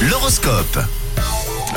L'horoscope.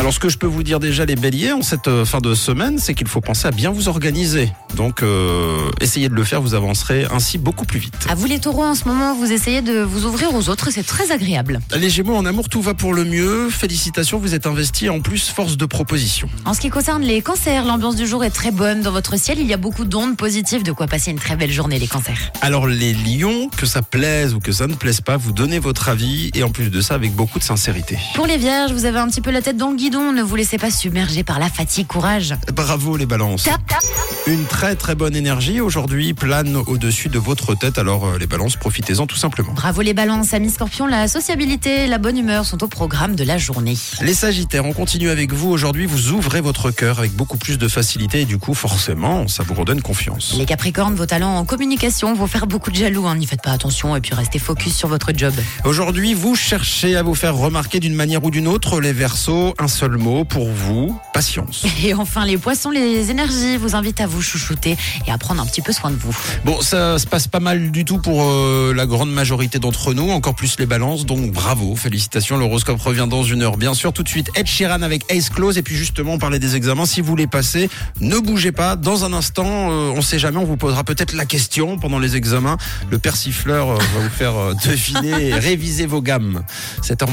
Alors ce que je peux vous dire déjà les béliers en cette euh, fin de semaine, c'est qu'il faut penser à bien vous organiser. Donc euh, essayez de le faire, vous avancerez ainsi beaucoup plus vite. À vous les taureaux, en ce moment, vous essayez de vous ouvrir aux autres c'est très agréable. Les gémeaux en amour, tout va pour le mieux. Félicitations, vous êtes investis en plus force de proposition. En ce qui concerne les cancers, l'ambiance du jour est très bonne. Dans votre ciel, il y a beaucoup d'ondes positives, de quoi passer une très belle journée, les cancers. Alors les lions, que ça plaise ou que ça ne plaise pas, vous donnez votre avis et en plus de ça avec beaucoup de sincérité. Pour les vierges, vous avez un petit peu la tête dans le guidon. Ne vous laissez pas submerger par la fatigue, courage. Bravo les balances. Tap, tap. Une très très bonne énergie aujourd'hui plane au-dessus de votre tête. Alors euh, les balances, profitez-en tout simplement. Bravo les balances, amis scorpions, la sociabilité et la bonne humeur sont au programme de la journée. Les Sagittaires, on continue avec vous. Aujourd'hui, vous ouvrez votre cœur avec beaucoup plus de facilité et du coup, forcément, ça vous redonne confiance. Les capricornes, vos talents en communication vont faire beaucoup de jaloux. hein. N'y faites pas attention et puis restez focus sur votre job. Aujourd'hui, vous cherchez à vous faire remarquer d'une manière ou d'une autre. Les Verseaux, un seul mot pour vous, patience. Et enfin, les poissons, les énergies vous invitent à vous chouchouter et à prendre un petit peu soin de vous. Bon, ça se passe pas mal du tout pour euh, la grande majorité d'entre nous, encore plus les balances, donc bravo, félicitations. L'horoscope revient dans une heure, bien sûr. Tout de suite, Ed Sheeran avec Ace Close, et puis justement, on parlait des examens. Si vous les passez, ne bougez pas. Dans un instant, euh, on sait jamais, on vous posera peut-être la question pendant les examens. Le persifleur euh, va vous faire euh, deviner réviser vos gammes. Cette heure